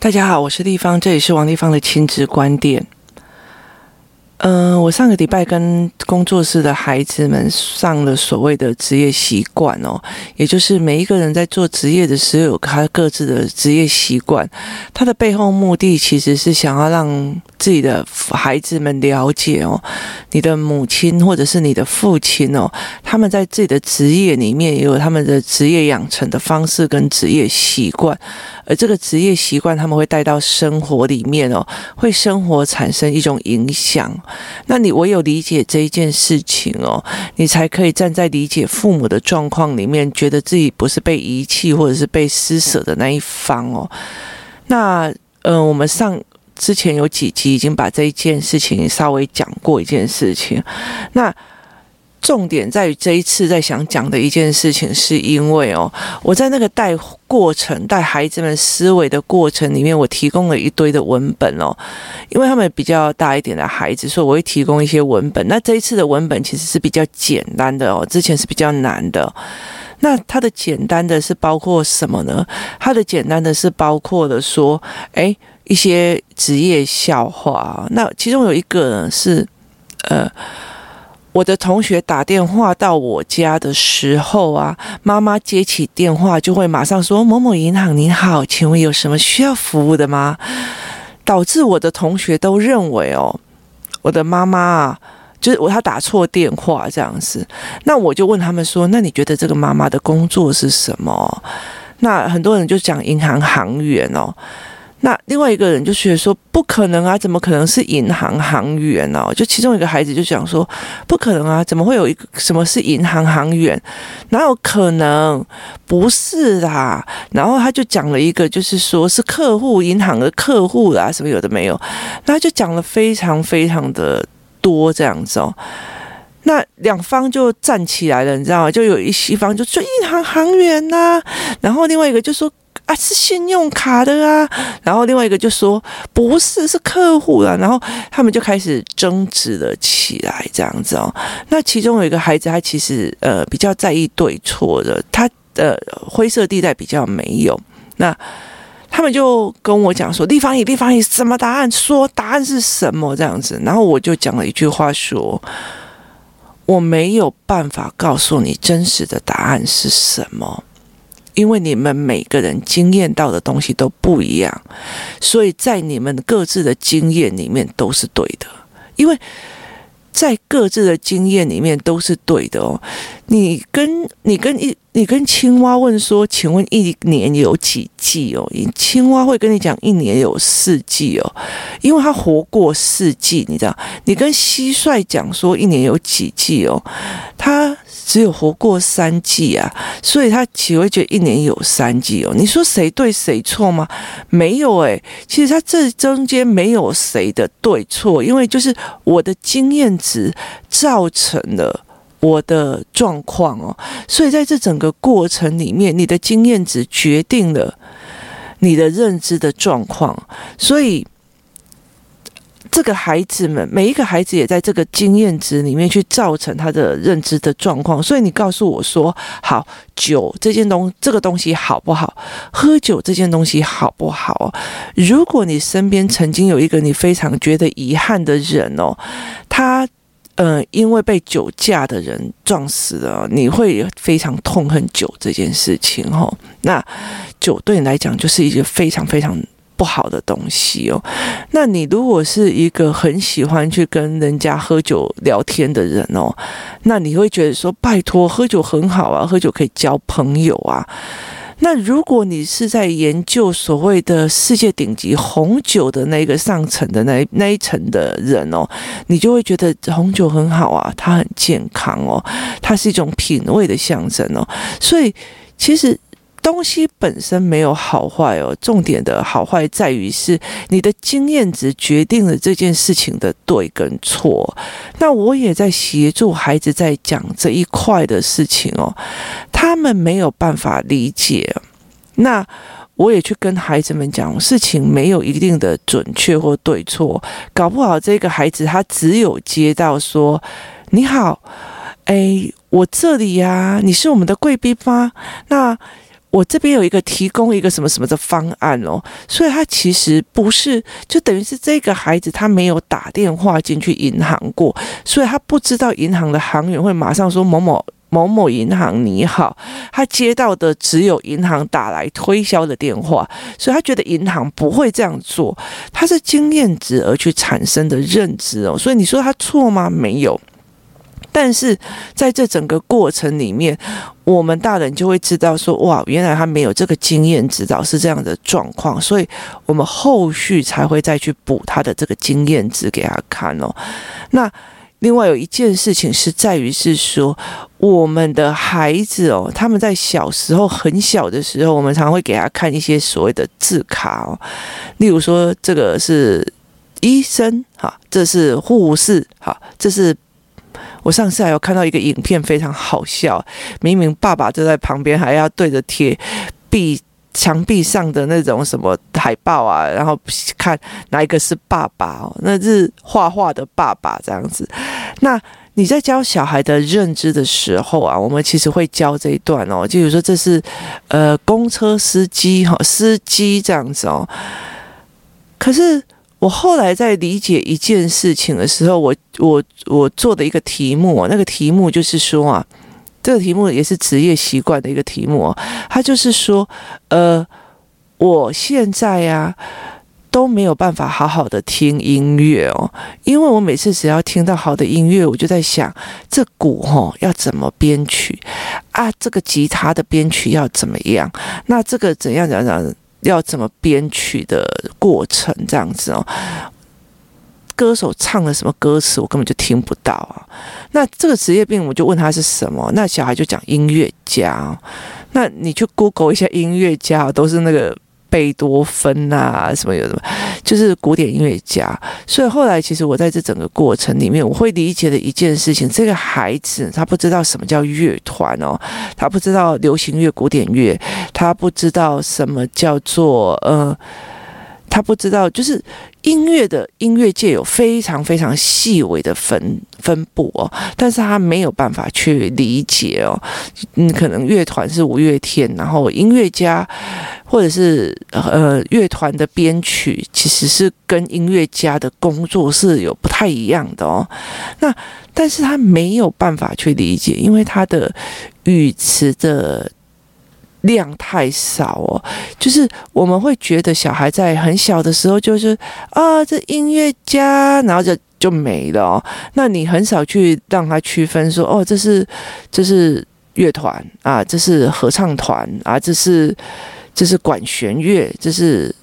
大家好，我是丽芳，这里是王丽芳的亲子观点。嗯、我上个礼拜跟工作室的孩子们上了所谓的职业习惯哦，也就是每一个人在做职业的时候有他各自的职业习惯，他的背后目的其实是想要让自己的孩子们了解哦，你的母亲或者是你的父亲哦，他们在自己的职业里面也有他们的职业养成的方式跟职业习惯，而这个职业习惯他们会带到生活里面哦，会生活产生一种影响。那你唯有理解这一件事情哦，你才可以站在理解父母的状况里面，觉得自己不是被遗弃或者是被施舍的那一方哦。那呃，我们上之前有几集已经把这一件事情稍微讲过一件事情，那。重点在于这一次在想讲的一件事情，是因为哦，我在那个带过程、带孩子们思维的过程里面，我提供了一堆的文本哦，因为他们比较大一点的孩子，所以我会提供一些文本。那这一次的文本其实是比较简单的哦，之前是比较难的。那它的简单的是包括什么呢？它的简单的是包括的说，诶，一些职业笑话。那其中有一个呢是，呃。我的同学打电话到我家的时候啊，妈妈接起电话就会马上说：“某某银行，你好，请问有什么需要服务的吗？”导致我的同学都认为哦，我的妈妈啊，就是我他打错电话这样子。那我就问他们说：“那你觉得这个妈妈的工作是什么？”那很多人就讲银行行员哦。那另外一个人就觉得说不可能啊，怎么可能是银行行员呢？就其中一个孩子就讲说不可能啊，怎么会有一个什么是银行行员？哪有可能？不是啦。然后他就讲了一个，就是说是客户银行的客户啦，什么有的没有。那他就讲了非常非常的多这样子哦。那两方就站起来了，你知道吗？就有一西方就说银行行员呐，然后另外一个就说。啊，是信用卡的啊，然后另外一个就说不是，是客户啊，然后他们就开始争执了起来，这样子哦。那其中有一个孩子，他其实呃比较在意对错的，他的灰色地带比较没有。那他们就跟我讲说，立方体，立方体，什么答案？说答案是什么？这样子，然后我就讲了一句话说，我没有办法告诉你真实的答案是什么。因为你们每个人经验到的东西都不一样，所以在你们各自的经验里面都是对的。因为在各自的经验里面都是对的哦。你跟你跟一你跟青蛙问说，请问一年有几季哦？青蛙会跟你讲一年有四季哦，因为它活过四季，你知道？你跟蟋蟀讲说一年有几季哦，它。只有活过三季啊，所以他只会觉得一年有三季哦。你说谁对谁错吗？没有诶，其实他这中间没有谁的对错，因为就是我的经验值造成了我的状况哦。所以在这整个过程里面，你的经验值决定了你的认知的状况，所以。这个孩子们，每一个孩子也在这个经验值里面去造成他的认知的状况。所以你告诉我说，好，酒这件东这个东西好不好？喝酒这件东西好不好？如果你身边曾经有一个你非常觉得遗憾的人哦，他呃因为被酒驾的人撞死了，你会非常痛恨酒这件事情哦。那酒对你来讲就是一个非常非常。不好的东西哦，那你如果是一个很喜欢去跟人家喝酒聊天的人哦，那你会觉得说，拜托，喝酒很好啊，喝酒可以交朋友啊。那如果你是在研究所谓的世界顶级红酒的那个上层的那那一层的人哦，你就会觉得红酒很好啊，它很健康哦，它是一种品味的象征哦，所以其实。东西本身没有好坏哦，重点的好坏在于是你的经验值决定了这件事情的对跟错。那我也在协助孩子在讲这一块的事情哦，他们没有办法理解。那我也去跟孩子们讲，事情没有一定的准确或对错，搞不好这个孩子他只有接到说你好，哎，我这里呀，你是我们的贵宾吗？那。我这边有一个提供一个什么什么的方案哦，所以他其实不是，就等于是这个孩子他没有打电话进去银行过，所以他不知道银行的行员会马上说某某某某银行你好，他接到的只有银行打来推销的电话，所以他觉得银行不会这样做，他是经验值而去产生的认知哦，所以你说他错吗？没有。但是在这整个过程里面，我们大人就会知道说，哇，原来他没有这个经验指导是这样的状况，所以我们后续才会再去补他的这个经验值给他看哦。那另外有一件事情是在于是说，我们的孩子哦，他们在小时候很小的时候，我们常会给他看一些所谓的字卡哦，例如说这个是医生哈，这是护士哈，这是。我上次还有看到一个影片，非常好笑。明明爸爸就在旁边，还要对着贴壁墙壁上的那种什么海报啊，然后看哪一个是爸爸哦，那是画画的爸爸这样子。那你在教小孩的认知的时候啊，我们其实会教这一段哦，就比如说这是呃公车司机哈，司机这样子哦。可是。我后来在理解一件事情的时候，我我我做的一个题目，那个题目就是说啊，这个题目也是职业习惯的一个题目，它就是说，呃，我现在呀都没有办法好好的听音乐哦，因为我每次只要听到好的音乐，我就在想，这鼓吼要怎么编曲啊，这个吉他的编曲要怎么样，那这个怎样怎样怎样。要怎么编曲的过程这样子哦？歌手唱了什么歌词，我根本就听不到啊。那这个职业病，我就问他是什么？那小孩就讲音乐家。那你去 Google 一下音乐家，都是那个。贝多芬啊，什么有什么，就是古典音乐家。所以后来，其实我在这整个过程里面，我会理解的一件事情：这个孩子他不知道什么叫乐团哦，他不知道流行乐、古典乐，他不知道什么叫做呃。他不知道，就是音乐的音乐界有非常非常细微的分分布哦，但是他没有办法去理解哦。嗯，可能乐团是五月天，然后音乐家或者是呃乐团的编曲，其实是跟音乐家的工作是有不太一样的哦。那但是他没有办法去理解，因为他的语词的。量太少哦，就是我们会觉得小孩在很小的时候就是啊，这音乐家，然后就就没了。那你很少去让他区分说，哦，这是这是乐团啊，这是合唱团啊，这是这是管弦乐，这是。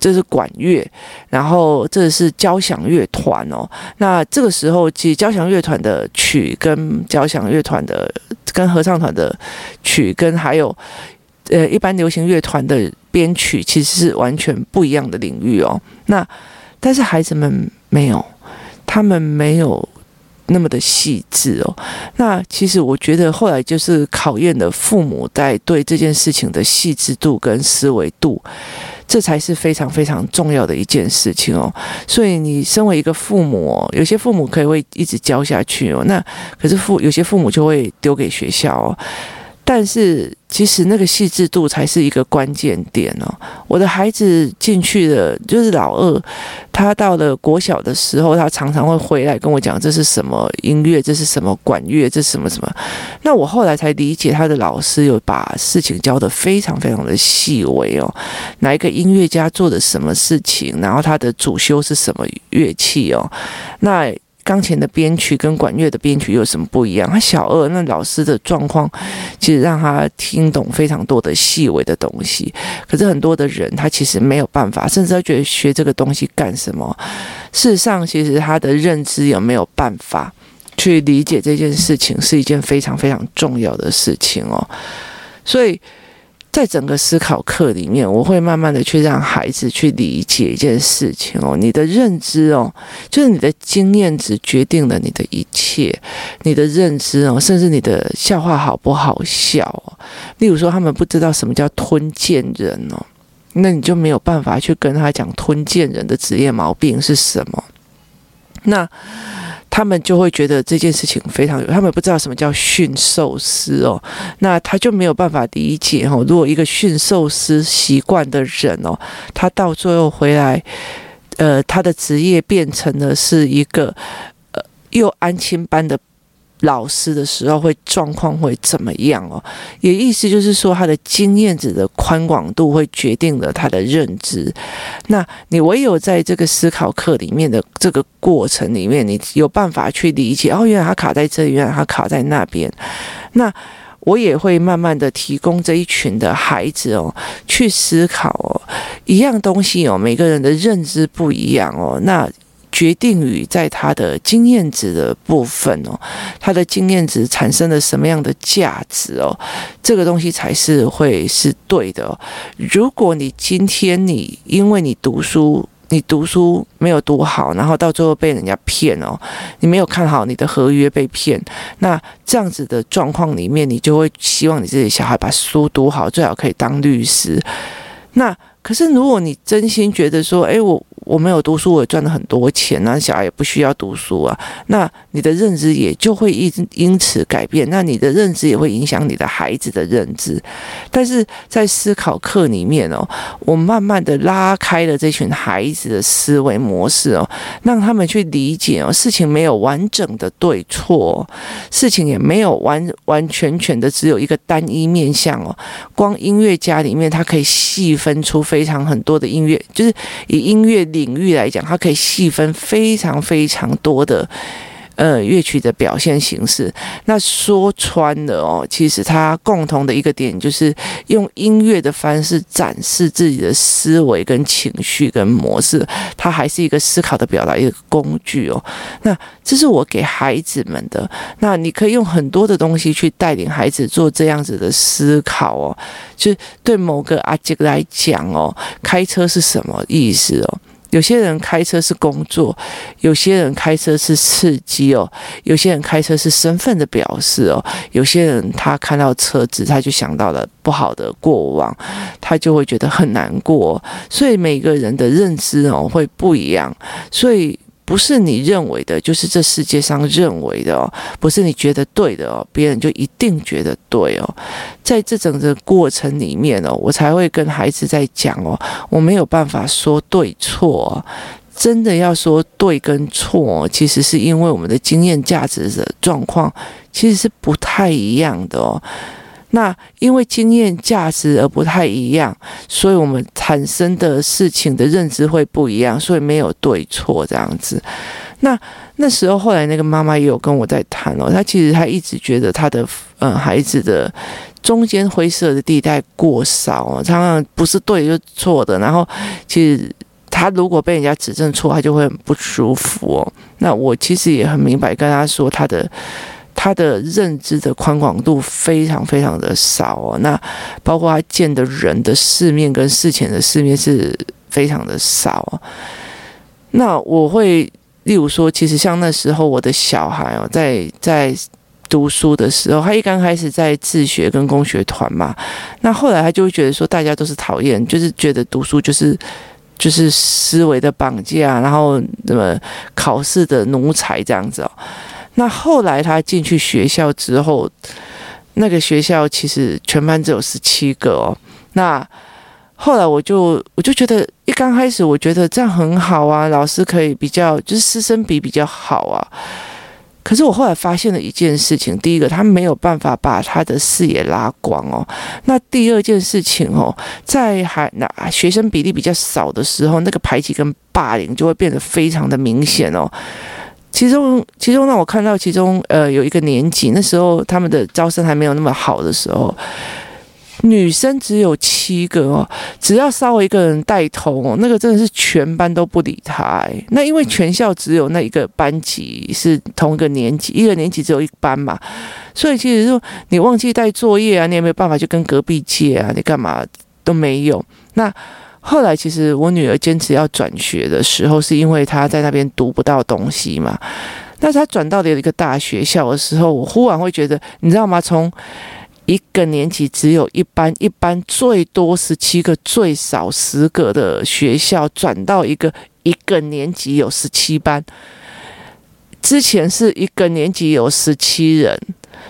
这是管乐，然后这是交响乐团哦。那这个时候，其实交响乐团的曲跟交响乐团的、跟合唱团的曲，跟还有呃一般流行乐团的编曲，其实是完全不一样的领域哦。那但是孩子们没有，他们没有。那么的细致哦，那其实我觉得后来就是考验的父母在对这件事情的细致度跟思维度，这才是非常非常重要的一件事情哦。所以你身为一个父母，有些父母可以会一直教下去哦，那可是父有些父母就会丢给学校哦。但是其实那个细致度才是一个关键点哦。我的孩子进去了，就是老二，他到了国小的时候，他常常会回来跟我讲这是什么音乐，这是什么管乐，这是什么什么。那我后来才理解，他的老师有把事情教得非常非常的细微哦。哪一个音乐家做的什么事情，然后他的主修是什么乐器哦？那。钢琴的编曲跟管乐的编曲有什么不一样？他小二那老师的状况，其实让他听懂非常多的细微的东西。可是很多的人他其实没有办法，甚至他觉得学这个东西干什么？事实上，其实他的认知有没有办法去理解这件事情，是一件非常非常重要的事情哦。所以。在整个思考课里面，我会慢慢的去让孩子去理解一件事情哦，你的认知哦，就是你的经验值决定了你的一切，你的认知哦，甚至你的笑话好不好笑哦。例如说，他们不知道什么叫吞剑人哦，那你就没有办法去跟他讲吞剑人的职业毛病是什么。那。他们就会觉得这件事情非常有，他们不知道什么叫驯兽师哦，那他就没有办法理解哦。如果一个驯兽师习惯的人哦，他到最后回来，呃，他的职业变成了是一个呃又安亲班的。老师的时候会状况会怎么样哦？也意思就是说，他的经验值的宽广度会决定了他的认知。那你唯有在这个思考课里面的这个过程里面，你有办法去理解哦，原来他卡在这里，原来他卡在那边。那我也会慢慢的提供这一群的孩子哦，去思考哦，一样东西哦，每个人的认知不一样哦，那。决定于在他的经验值的部分哦，他的经验值产生了什么样的价值哦，这个东西才是会是对的哦。如果你今天你因为你读书，你读书没有读好，然后到最后被人家骗哦，你没有看好你的合约被骗，那这样子的状况里面，你就会希望你自己小孩把书读好，最好可以当律师。那可是如果你真心觉得说，哎，我。我没有读书，我也赚了很多钱，那小孩也不需要读书啊。那你的认知也就会因因此改变，那你的认知也会影响你的孩子的认知。但是在思考课里面哦，我慢慢的拉开了这群孩子的思维模式哦，让他们去理解哦，事情没有完整的对错，事情也没有完完全全的只有一个单一面向哦。光音乐家里面，他可以细分出非常很多的音乐，就是以音乐。领域来讲，它可以细分非常非常多的。呃，乐曲的表现形式，那说穿了哦，其实它共同的一个点就是用音乐的方式展示自己的思维跟情绪跟模式，它还是一个思考的表达一个工具哦。那这是我给孩子们的，那你可以用很多的东西去带领孩子做这样子的思考哦。就是对某个阿杰来讲哦，开车是什么意思哦？有些人开车是工作，有些人开车是刺激哦，有些人开车是身份的表示哦，有些人他看到车子他就想到了不好的过往，他就会觉得很难过，所以每个人的认知哦会不一样，所以。不是你认为的，就是这世界上认为的哦。不是你觉得对的哦，别人就一定觉得对哦。在这整个过程里面哦，我才会跟孩子在讲哦，我没有办法说对错，真的要说对跟错，其实是因为我们的经验价值的状况其实是不太一样的哦。那因为经验价值而不太一样，所以我们产生的事情的认知会不一样，所以没有对错这样子。那那时候后来那个妈妈也有跟我在谈哦，她其实她一直觉得她的、呃、孩子的中间灰色的地带过少，常常不是对就是错的，然后其实他如果被人家指正错，他就会很不舒服哦。那我其实也很明白跟他说他的。他的认知的宽广度非常非常的少哦，那包括他见的人的世面跟事前的世面是非常的少。那我会例如说，其实像那时候我的小孩哦，在在读书的时候，他一刚开始在自学跟工学团嘛，那后来他就会觉得说，大家都是讨厌，就是觉得读书就是就是思维的绑架，然后什么考试的奴才这样子哦。那后来他进去学校之后，那个学校其实全班只有十七个哦。那后来我就我就觉得，一刚开始我觉得这样很好啊，老师可以比较就是师生比比较好啊。可是我后来发现了一件事情，第一个他没有办法把他的视野拉广哦。那第二件事情哦，在还那学生比例比较少的时候，那个排挤跟霸凌就会变得非常的明显哦。其中，其中让我看到，其中呃有一个年级，那时候他们的招生还没有那么好的时候，女生只有七个哦，只要稍微一个人带头哦，那个真的是全班都不理他。那因为全校只有那一个班级是同一个年级，一个年级只有一班嘛，所以其实说你忘记带作业啊，你也没有办法去跟隔壁借啊，你干嘛都没有。那后来，其实我女儿坚持要转学的时候，是因为她在那边读不到东西嘛。那她转到了一个大学校的时候，我忽然会觉得，你知道吗？从一个年级只有一班，一班最多十七个，最少十个的学校，转到一个一个年级有十七班。之前是一个年级有十七人，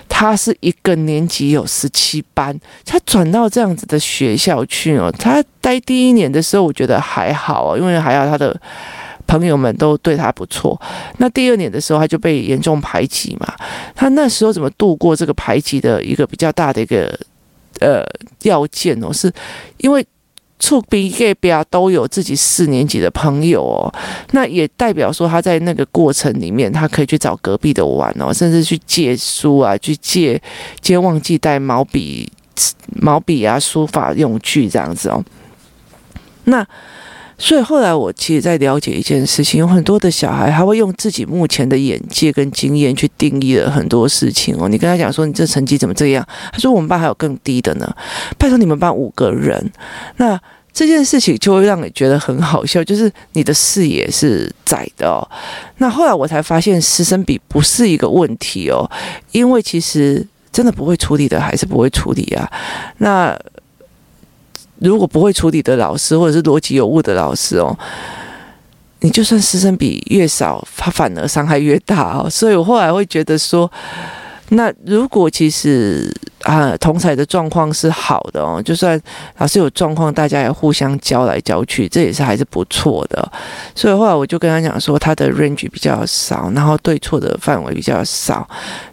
他是一个年级有十七班，他转到这样子的学校去哦。他待第一年的时候，我觉得还好哦，因为还好他的朋友们都对他不错。那第二年的时候，他就被严重排挤嘛。他那时候怎么度过这个排挤的一个比较大的一个呃要件哦？是因为。处比给比亚都有自己四年级的朋友哦，那也代表说他在那个过程里面，他可以去找隔壁的玩哦，甚至去借书啊，去借借忘记带毛笔、毛笔啊，书法用具这样子哦。那所以后来我其实在了解一件事情，有很多的小孩他会用自己目前的眼界跟经验去定义了很多事情哦。你跟他讲说，你这成绩怎么这样？他说我们班还有更低的呢。拜托你们班五个人，那。这件事情就会让你觉得很好笑，就是你的视野是窄的哦。那后来我才发现，师生比不是一个问题哦，因为其实真的不会处理的还是不会处理啊。那如果不会处理的老师，或者是逻辑有误的老师哦，你就算师生比越少，他反而伤害越大哦。所以我后来会觉得说。那如果其实啊，同才的状况是好的哦，就算老师有状况，大家也互相教来教去，这也是还是不错的。所以后来我就跟他讲说，他的 range 比较少，然后对错的范围比较少，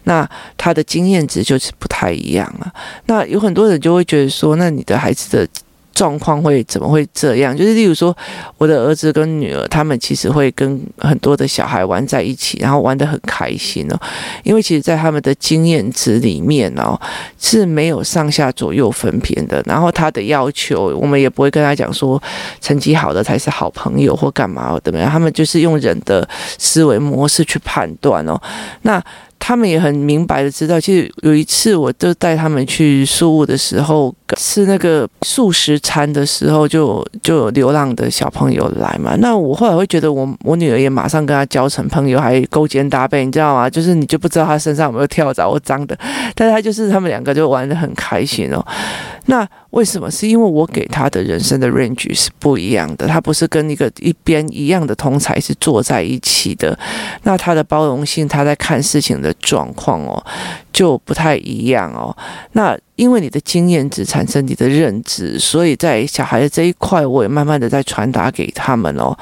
那他的经验值就是不太一样啊。那有很多人就会觉得说，那你的孩子的。状况会怎么会这样？就是例如说，我的儿子跟女儿，他们其实会跟很多的小孩玩在一起，然后玩得很开心哦。因为其实，在他们的经验值里面哦，是没有上下左右分片的。然后他的要求，我们也不会跟他讲说，成绩好的才是好朋友或干嘛怎么样。他们就是用人的思维模式去判断哦。那。他们也很明白的知道，其实有一次，我就带他们去宿务的时候，吃那个素食餐的时候就，就有流浪的小朋友来嘛。那我后来会觉得我，我女儿也马上跟他交成朋友，还勾肩搭背，你知道吗？就是你就不知道他身上有没有跳蚤或脏的，但是他就是他们两个就玩的很开心哦。那为什么？是因为我给他的人生的 range 是不一样的，他不是跟一个一边一样的同才是坐在一起的。那他的包容性，他在看事情的状况哦，就不太一样哦。那因为你的经验值产生你的认知，所以在小孩的这一块，我也慢慢的在传达给他们哦。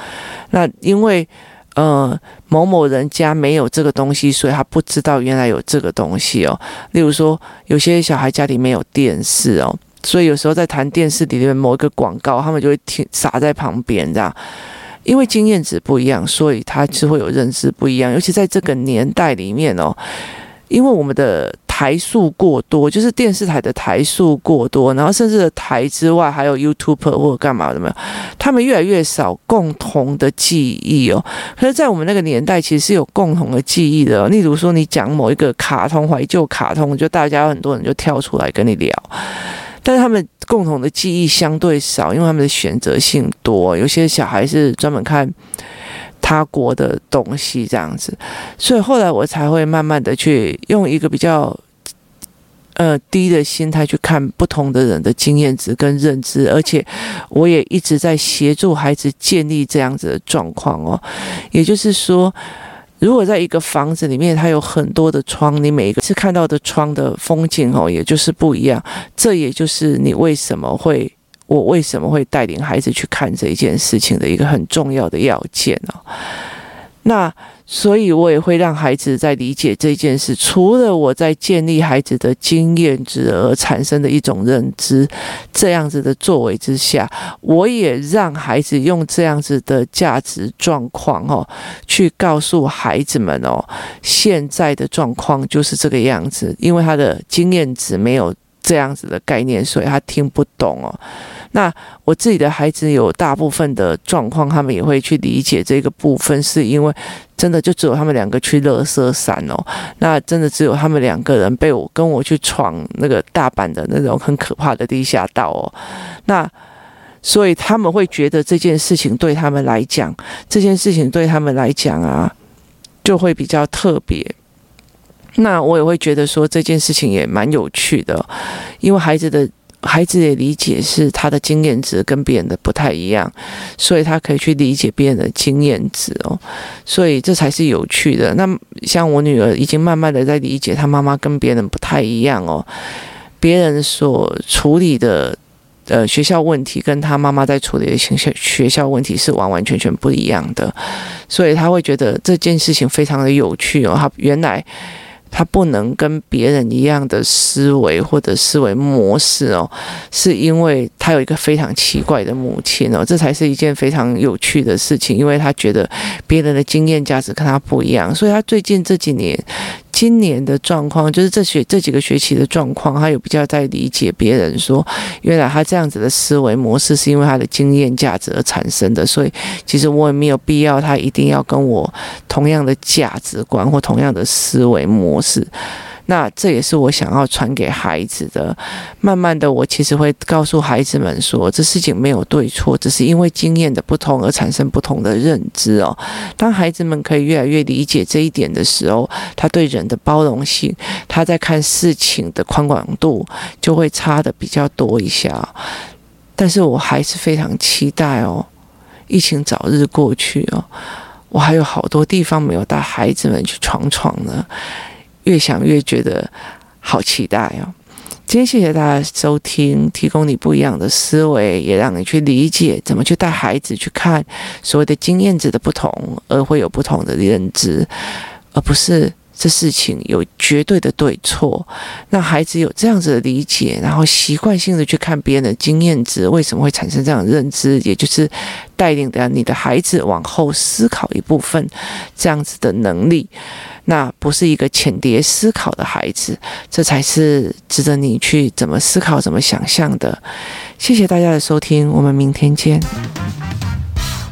那因为呃某某人家没有这个东西，所以他不知道原来有这个东西哦。例如说，有些小孩家里没有电视哦。所以有时候在谈电视里面某一个广告，他们就会听洒在旁边这样，因为经验值不一样，所以他是会有认知不一样。尤其在这个年代里面哦，因为我们的台数过多，就是电视台的台数过多，然后甚至台之外还有 YouTube 或者干嘛的没有，他们越来越少共同的记忆哦。可是，在我们那个年代，其实是有共同的记忆的。例如说，你讲某一个卡通怀旧卡通，就大家很多人就跳出来跟你聊。但是他们共同的记忆相对少，因为他们的选择性多。有些小孩是专门看他国的东西这样子，所以后来我才会慢慢的去用一个比较呃低的心态去看不同的人的经验值跟认知，而且我也一直在协助孩子建立这样子的状况哦，也就是说。如果在一个房子里面，它有很多的窗，你每一次看到的窗的风景哦，也就是不一样。这也就是你为什么会，我为什么会带领孩子去看这一件事情的一个很重要的要件哦。那。所以，我也会让孩子在理解这件事。除了我在建立孩子的经验值而产生的一种认知，这样子的作为之下，我也让孩子用这样子的价值状况哦，去告诉孩子们哦，现在的状况就是这个样子。因为他的经验值没有这样子的概念，所以他听不懂哦。那我自己的孩子有大部分的状况，他们也会去理解这个部分，是因为真的就只有他们两个去乐色山哦，那真的只有他们两个人被我跟我去闯那个大阪的那种很可怕的地下道哦，那所以他们会觉得这件事情对他们来讲，这件事情对他们来讲啊，就会比较特别。那我也会觉得说这件事情也蛮有趣的，因为孩子的。孩子也理解是他的经验值跟别人的不太一样，所以他可以去理解别人的经验值哦，所以这才是有趣的。那像我女儿已经慢慢的在理解，她妈妈跟别人不太一样哦，别人所处理的呃学校问题，跟她妈妈在处理的学校学校问题是完完全全不一样的，所以她会觉得这件事情非常的有趣哦，她原来。他不能跟别人一样的思维或者思维模式哦，是因为他有一个非常奇怪的母亲哦，这才是一件非常有趣的事情，因为他觉得别人的经验价值跟他不一样，所以他最近这几年。今年的状况就是这学这几个学期的状况，他有比较在理解别人说，原来他这样子的思维模式是因为他的经验价值而产生的，所以其实我也没有必要他一定要跟我同样的价值观或同样的思维模式。那这也是我想要传给孩子的。慢慢的，我其实会告诉孩子们说，这事情没有对错，只是因为经验的不同而产生不同的认知哦。当孩子们可以越来越理解这一点的时候，他对人的包容性，他在看事情的宽广度就会差的比较多一下。但是我还是非常期待哦，疫情早日过去哦，我还有好多地方没有带孩子们去闯闯呢。越想越觉得好期待哦！今天谢谢大家收听，提供你不一样的思维，也让你去理解怎么去带孩子去看所谓的经验值的不同，而会有不同的认知，而不是这事情有绝对的对错。让孩子有这样子的理解，然后习惯性的去看别人的经验值为什么会产生这样的认知，也就是带领着你的孩子往后思考一部分这样子的能力。那不是一个浅碟思考的孩子，这才是值得你去怎么思考、怎么想象的。谢谢大家的收听，我们明天见。